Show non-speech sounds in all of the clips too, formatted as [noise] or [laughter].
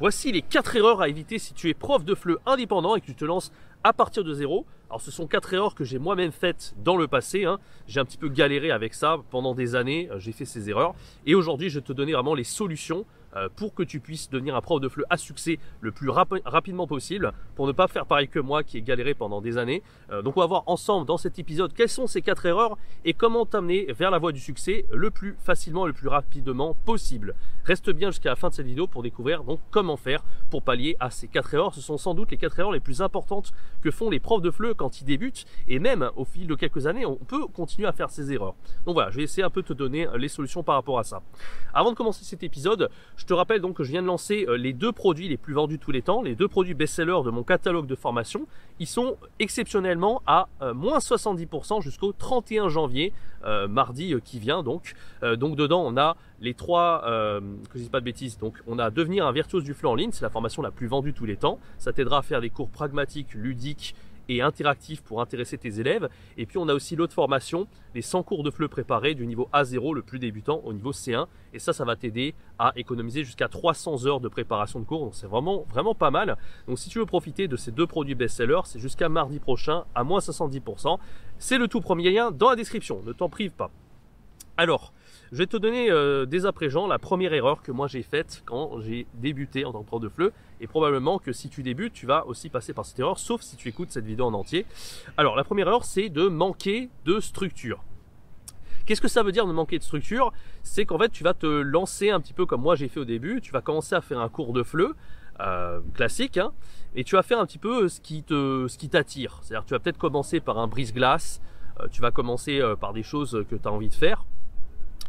Voici les 4 erreurs à éviter si tu es prof de FLE indépendant et que tu te lances à partir de zéro. Alors ce sont quatre erreurs que j'ai moi-même faites dans le passé. Hein. J'ai un petit peu galéré avec ça pendant des années. Euh, j'ai fait ces erreurs. Et aujourd'hui, je vais te donner vraiment les solutions pour que tu puisses devenir un prof de FLE à succès le plus rapidement possible pour ne pas faire pareil que moi qui ai galéré pendant des années. Euh, donc on va voir ensemble dans cet épisode quelles sont ces quatre erreurs et comment t'amener vers la voie du succès le plus facilement, le plus rapidement possible. Reste bien jusqu'à la fin de cette vidéo pour découvrir donc comment faire pour pallier à ces quatre erreurs. Ce sont sans doute les quatre erreurs les plus importantes que font les profs de FLE quand ils débutent et même au fil de quelques années on peut continuer à faire ces erreurs. Donc voilà, je vais essayer un peu de te donner les solutions par rapport à ça. Avant de commencer cet épisode, je te rappelle donc que je viens de lancer euh, les deux produits les plus vendus tous les temps, les deux produits best-sellers de mon catalogue de formation. Ils sont exceptionnellement à euh, moins 70% jusqu'au 31 janvier, euh, mardi qui vient donc. donc dedans on a les trois, que je dis pas de bêtises, donc on a devenir un virtuose du flux en ligne, c'est la formation la plus vendue tous les temps. Ça t'aidera à faire des cours pragmatiques, ludiques, interactif pour intéresser tes élèves. Et puis on a aussi l'autre formation, les 100 cours de FLE préparés du niveau A0 le plus débutant au niveau C1. Et ça, ça va t'aider à économiser jusqu'à 300 heures de préparation de cours. Donc c'est vraiment, vraiment pas mal. Donc si tu veux profiter de ces deux produits best-sellers, c'est jusqu'à mardi prochain à moins 70%. C'est le tout premier lien dans la description. Ne t'en prive pas. Alors, je vais te donner euh, dès à présent la première erreur que moi j'ai faite quand j'ai débuté en tant que prof de FLE. Et probablement que si tu débutes, tu vas aussi passer par cette erreur, sauf si tu écoutes cette vidéo en entier. Alors la première erreur, c'est de manquer de structure. Qu'est-ce que ça veut dire de manquer de structure? C'est qu'en fait, tu vas te lancer un petit peu comme moi j'ai fait au début. Tu vas commencer à faire un cours de FLE. Euh, classique, hein, et tu vas faire un petit peu ce qui te, ce qui t'attire. C'est-à-dire, tu vas peut-être commencer par un brise-glace, euh, tu vas commencer par des choses que tu as envie de faire,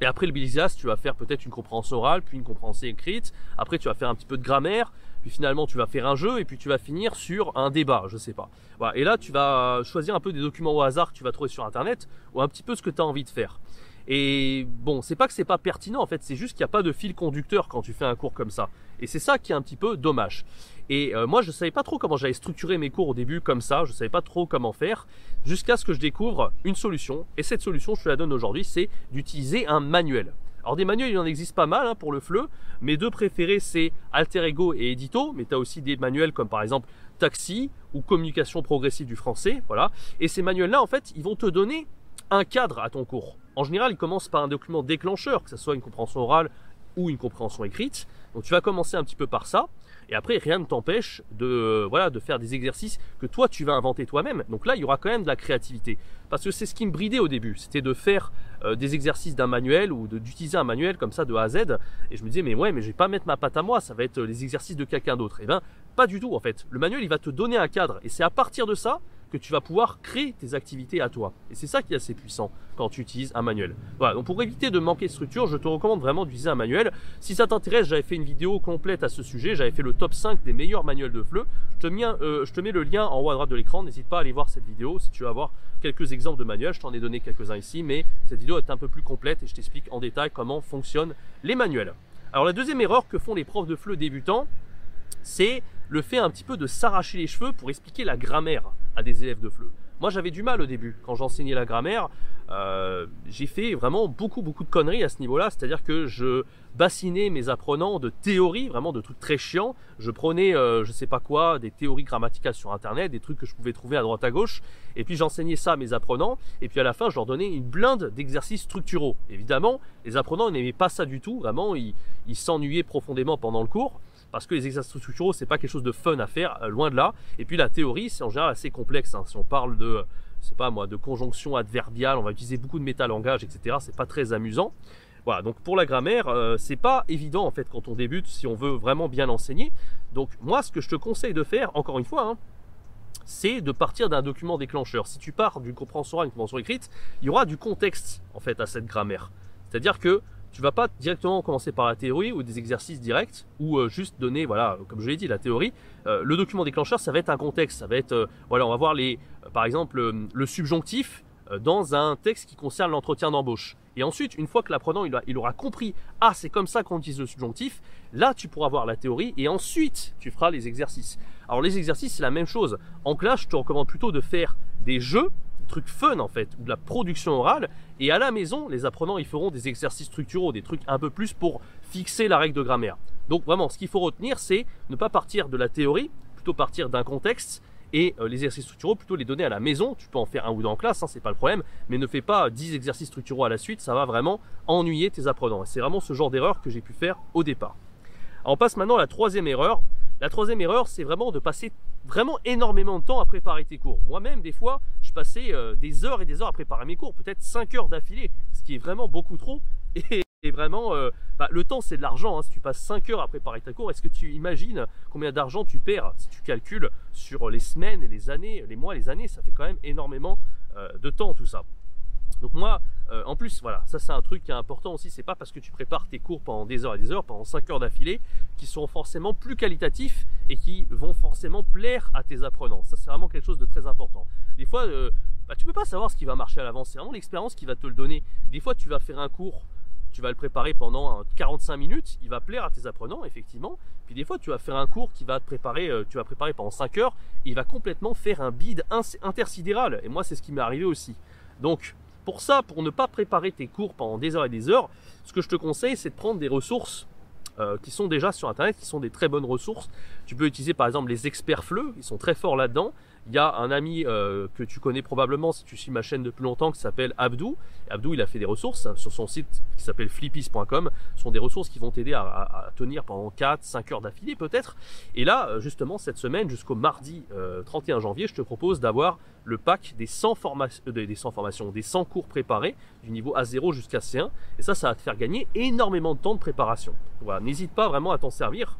et après le Bilizas, tu vas faire peut-être une compréhension orale, puis une compréhension écrite. Après, tu vas faire un petit peu de grammaire. Puis finalement, tu vas faire un jeu et puis tu vas finir sur un débat, je sais pas. Voilà. Et là, tu vas choisir un peu des documents au hasard que tu vas trouver sur Internet ou un petit peu ce que tu as envie de faire. Et bon, c'est pas que c'est pas pertinent en fait, c'est juste qu'il n'y a pas de fil conducteur quand tu fais un cours comme ça. Et c'est ça qui est un petit peu dommage. Et euh, moi, je savais pas trop comment j'allais structurer mes cours au début comme ça, je savais pas trop comment faire, jusqu'à ce que je découvre une solution. Et cette solution, je te la donne aujourd'hui, c'est d'utiliser un manuel. Alors des manuels, il en existe pas mal hein, pour le FLE. Mes deux préférés, c'est Alter Ego et Edito, mais tu as aussi des manuels comme par exemple Taxi ou Communication progressive du français, voilà. Et ces manuels-là, en fait, ils vont te donner un cadre à ton cours. En général, ils commencent par un document déclencheur, que ce soit une compréhension orale ou une compréhension écrite. Donc tu vas commencer un petit peu par ça. Et après, rien ne t'empêche de, voilà, de faire des exercices que toi, tu vas inventer toi-même. Donc là, il y aura quand même de la créativité. Parce que c'est ce qui me bridait au début. C'était de faire euh, des exercices d'un manuel ou d'utiliser un manuel comme ça de A à Z. Et je me disais, mais ouais, mais je vais pas mettre ma patte à moi. Ça va être les exercices de quelqu'un d'autre. Et eh ben, pas du tout, en fait. Le manuel, il va te donner un cadre. Et c'est à partir de ça que tu vas pouvoir créer tes activités à toi. Et c'est ça qui est assez puissant quand tu utilises un manuel. Voilà, donc pour éviter de manquer de structure, je te recommande vraiment d'utiliser un manuel. Si ça t'intéresse, j'avais fait une vidéo complète à ce sujet, j'avais fait le top 5 des meilleurs manuels de FLE. Je te, mets, euh, je te mets le lien en haut à droite de l'écran, n'hésite pas à aller voir cette vidéo si tu veux avoir quelques exemples de manuels, je t'en ai donné quelques-uns ici, mais cette vidéo est un peu plus complète et je t'explique en détail comment fonctionnent les manuels. Alors la deuxième erreur que font les profs de FLE débutants, c'est le fait un petit peu de s'arracher les cheveux pour expliquer la grammaire à des élèves de FLE. Moi, j'avais du mal au début. Quand j'enseignais la grammaire, euh, j'ai fait vraiment beaucoup, beaucoup de conneries à ce niveau-là. C'est-à-dire que je bassinais mes apprenants de théories, vraiment de trucs très chiants. Je prenais, euh, je sais pas quoi, des théories grammaticales sur Internet, des trucs que je pouvais trouver à droite à gauche. Et puis j'enseignais ça à mes apprenants. Et puis à la fin, je leur donnais une blinde d'exercices structuraux. Évidemment, les apprenants n'aimaient pas ça du tout. Vraiment, ils s'ennuyaient profondément pendant le cours parce que les exercices structuraux, c'est pas quelque chose de fun à faire, euh, loin de là. Et puis la théorie, c'est en général assez complexe. Hein. Si on parle de, c'est pas moi, de conjonction adverbiale, on va utiliser beaucoup de métalangage, etc. C'est pas très amusant. Voilà, donc pour la grammaire, euh, c'est pas évident en fait quand on débute si on veut vraiment bien l'enseigner. Donc moi, ce que je te conseille de faire, encore une fois, hein, c'est de partir d'un document déclencheur. Si tu pars d'une compréhension à une compréhension écrite, il y aura du contexte en fait à cette grammaire. C'est-à-dire que tu vas pas directement commencer par la théorie ou des exercices directs ou euh, juste donner, voilà, comme je l'ai dit, la théorie. Euh, le document déclencheur, ça va être un contexte, ça va être, euh, voilà, on va voir les, par exemple, le subjonctif dans un texte qui concerne l'entretien d'embauche. Et ensuite, une fois que l'apprenant il, il, aura compris, ah c'est comme ça qu'on utilise le subjonctif, là tu pourras voir la théorie et ensuite tu feras les exercices. Alors les exercices c'est la même chose. En classe, je te recommande plutôt de faire des jeux trucs fun en fait, ou de la production orale. Et à la maison, les apprenants, ils feront des exercices structuraux, des trucs un peu plus pour fixer la règle de grammaire. Donc vraiment, ce qu'il faut retenir, c'est ne pas partir de la théorie, plutôt partir d'un contexte et euh, les exercices structuraux, plutôt les donner à la maison. Tu peux en faire un ou deux en classe, hein, c'est pas le problème, mais ne fais pas 10 exercices structuraux à la suite, ça va vraiment ennuyer tes apprenants. Et c'est vraiment ce genre d'erreur que j'ai pu faire au départ. Alors on passe maintenant à la troisième erreur. La troisième erreur, c'est vraiment de passer vraiment énormément de temps à préparer tes cours. Moi-même, des fois, je passais euh, des heures et des heures à préparer mes cours, peut-être 5 heures d'affilée, ce qui est vraiment beaucoup trop. [laughs] Et, vraiment, euh, bah, le temps, c'est de l'argent. Hein. Si tu passes 5 heures à préparer ta cours, est-ce que tu imagines combien d'argent tu perds si tu calcules sur les semaines et les années, les mois, les années? Ça fait quand même énormément euh, de temps tout ça. Donc moi, euh, en plus, voilà, ça c'est un truc qui est important aussi, c'est pas parce que tu prépares tes cours pendant des heures et des heures, pendant 5 heures d'affilée, qui sont forcément plus qualitatifs et qui vont forcément plaire à tes apprenants. Ça c'est vraiment quelque chose de très important. Des fois, euh, bah, tu peux pas savoir ce qui va marcher à l'avance, c'est vraiment l'expérience qui va te le donner. Des fois, tu vas faire un cours, tu vas le préparer pendant 45 minutes, il va plaire à tes apprenants, effectivement. Puis des fois, tu vas faire un cours qui va te préparer, euh, tu vas préparer pendant 5 heures, il va complètement faire un bide intersidéral. Et moi, c'est ce qui m'est arrivé aussi. Donc, pour ça, pour ne pas préparer tes cours pendant des heures et des heures, ce que je te conseille, c'est de prendre des ressources euh, qui sont déjà sur Internet, qui sont des très bonnes ressources. Tu peux utiliser par exemple les experts fleu, ils sont très forts là-dedans. Il y a un ami euh, que tu connais probablement si tu suis ma chaîne depuis longtemps qui s'appelle Abdou. Abdou, il a fait des ressources sur son site qui s'appelle flippies.com. Ce sont des ressources qui vont t'aider à, tenir pendant 4, 5 heures d'affilée peut-être. Et là, euh, justement, cette semaine, jusqu'au mardi 31 janvier, je te propose d'avoir le pack des 100, des 100 formations, des 100 cours préparés du niveau A0 jusqu'à C1. Et ça, ça va te faire gagner énormément de temps de préparation. Voilà, n'hésite pas vraiment à t'en servir.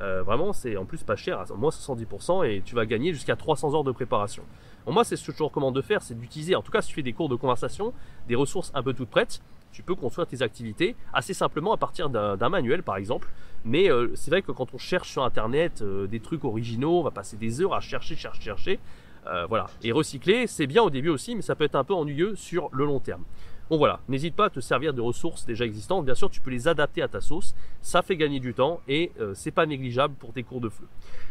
Euh, vraiment, c'est en plus pas cher, à moins 70%, et tu vas gagner jusqu'à 300 heures de préparation. moi, c'est ce que je te recommande de faire, c'est d'utiliser, en tout cas si tu fais des cours de conversation, des ressources un peu toutes prêtes. Tu peux construire tes activités assez simplement à partir d'un manuel, par exemple. Mais euh, c'est vrai que quand on cherche sur Internet euh, des trucs originaux, on va passer des heures à chercher, chercher, chercher. voilà. Et recycler, c'est bien au début aussi, mais ça peut être un peu ennuyeux sur le long terme. Bon voilà, n'hésite pas à te servir de ressources déjà existantes. Bien sûr, tu peux les adapter à ta sauce. Ça fait gagner du temps et euh, c'est pas négligeable pour tes cours de fleu.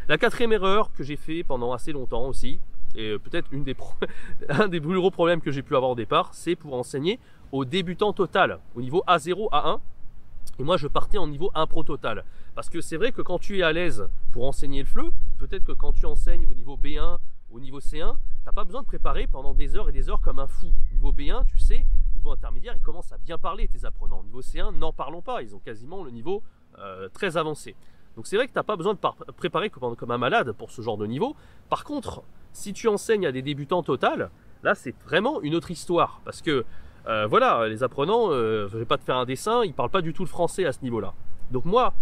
La quatrième erreur que j'ai fait pendant assez longtemps aussi, et euh, peut-être des [laughs] un des plus gros problèmes que j'ai pu avoir au départ, c'est pour enseigner aux débutants total, au niveau A0, A1. Et moi, je partais en niveau 1 pro total. Parce que c'est vrai que quand tu es à l'aise pour enseigner le fleu, peut-être que quand tu enseignes au niveau B1, au niveau C1, t'as pas besoin de préparer pendant des heures et des heures comme un fou. Au niveau B1, tu sais, intermédiaire, ils commencent à bien parler, tes apprenants. Niveau C1, n'en parlons pas, ils ont quasiment le niveau euh, très avancé. Donc c'est vrai que tu n'as pas besoin de préparer comme, un malade pour ce genre de niveau. Par contre, si tu enseignes à des débutants total, là c'est vraiment une autre histoire. Parce que euh, voilà, les apprenants, euh, je vais pas te faire un dessin, ils parlent pas du tout le français à ce niveau-là. Donc moi,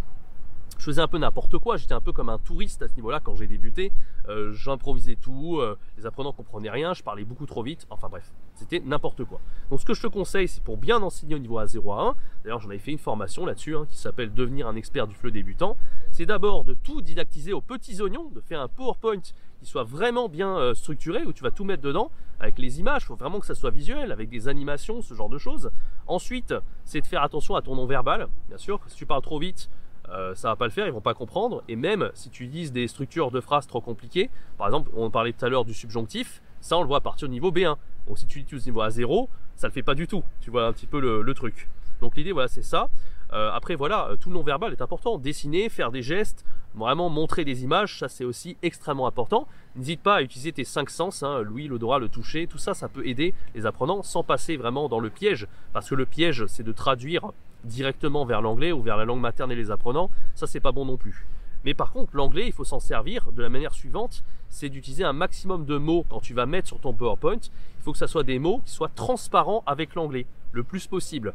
je faisais un peu n'importe quoi, j'étais un peu comme un touriste à ce niveau-là quand j'ai débuté. Euh, j'improvisais tout, euh, les apprenants comprenaient rien, je parlais beaucoup trop vite, enfin bref, c'était n'importe quoi. Donc ce que je te conseille, c'est pour bien enseigner au niveau A0 à 1, d'ailleurs j'en avais fait une formation là-dessus hein, qui s'appelle Devenir un expert du fleu débutant, c'est d'abord de tout didactiser aux petits oignons, de faire un PowerPoint qui soit vraiment bien euh, structuré, où tu vas tout mettre dedans, avec les images, il faut vraiment que ça soit visuel, avec des animations, ce genre de choses. Ensuite, c'est de faire attention à ton non-verbal, bien sûr, si tu parles trop vite, euh, ça va pas le faire, ils vont pas comprendre. Et même si tu utilises des structures de phrases trop compliquées, par exemple, on parlait tout à l'heure du subjonctif, ça on le voit à partir du niveau B1. Donc si tu utilises niveau A0, ça le fait pas du tout. Tu vois un petit peu le, truc. Donc l'idée, voilà, c'est ça. Euh, après, voilà, tout le non-verbal est important. Dessiner, faire des gestes, vraiment montrer des images, ça c'est aussi extrêmement important. N'hésite pas à utiliser tes cinq sens, hein, l'ouïe, l'odorat, le toucher, tout ça, ça peut aider les apprenants sans passer vraiment dans le piège. Parce que le piège, c'est de traduire directement vers l'anglais ou vers la langue materne et les apprenants, ça c'est pas bon non plus. Mais par contre, l'anglais, il faut s'en servir de la manière suivante, c'est d'utiliser un maximum de mots quand tu vas mettre sur ton PowerPoint. Il faut que ça soit des mots qui soient transparents avec l'anglais, le plus possible.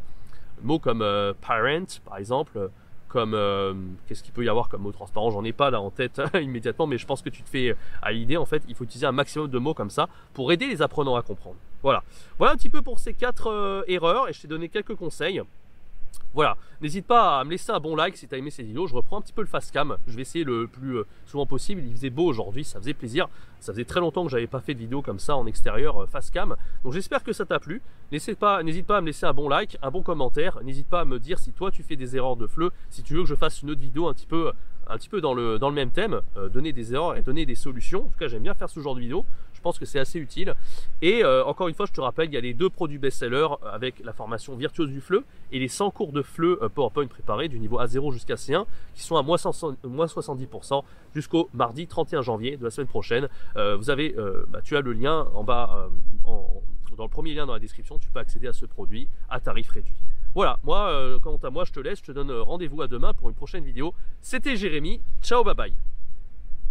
Mots comme euh, parent, par exemple, comme euh, qu'est-ce qu'il peut y avoir comme mot transparent, j'en ai pas là en tête [laughs] immédiatement, mais je pense que tu te fais à l'idée. En fait, il faut utiliser un maximum de mots comme ça pour aider les apprenants à comprendre. Voilà, voilà un petit peu pour ces quatre euh, erreurs et je t'ai donné quelques conseils. Voilà, n'hésite pas à me laisser un bon like si tu as aimé ces vidéos. Je reprends un petit peu le fast cam. Je vais essayer le plus euh, souvent possible. Il faisait beau aujourd'hui, ça faisait plaisir. Ça faisait très longtemps que j'avais pas fait de vidéo comme ça en extérieur euh, face cam. Donc j'espère que ça t'a plu. N'hésite pas, à me laisser un bon like, un bon commentaire. N'hésite pas à me dire si toi tu fais des erreurs de fleu, si tu veux que je fasse une autre vidéo un petit peu dans le même thème, euh, donner des erreurs et donner des solutions. En tout cas, j'aime bien faire ce genre de vidéo. Je pense que c'est assez utile. Et euh, encore une fois, je te rappelle, il y a les deux produits best-sellers avec la formation virtuose du FLE et les 100 cours de FLE PowerPoint préparés du niveau A0 jusqu'à C1 qui sont à moins 70% jusqu'au mardi 31 janvier de la semaine prochaine. vous avez, bah, tu as le lien en bas dans le premier lien dans la description, tu peux accéder à ce produit à tarif réduit. Voilà, moi, quant à moi, je te laisse, je te donne rendez-vous à demain pour une prochaine vidéo. C'était Jérémy, ciao, bye bye.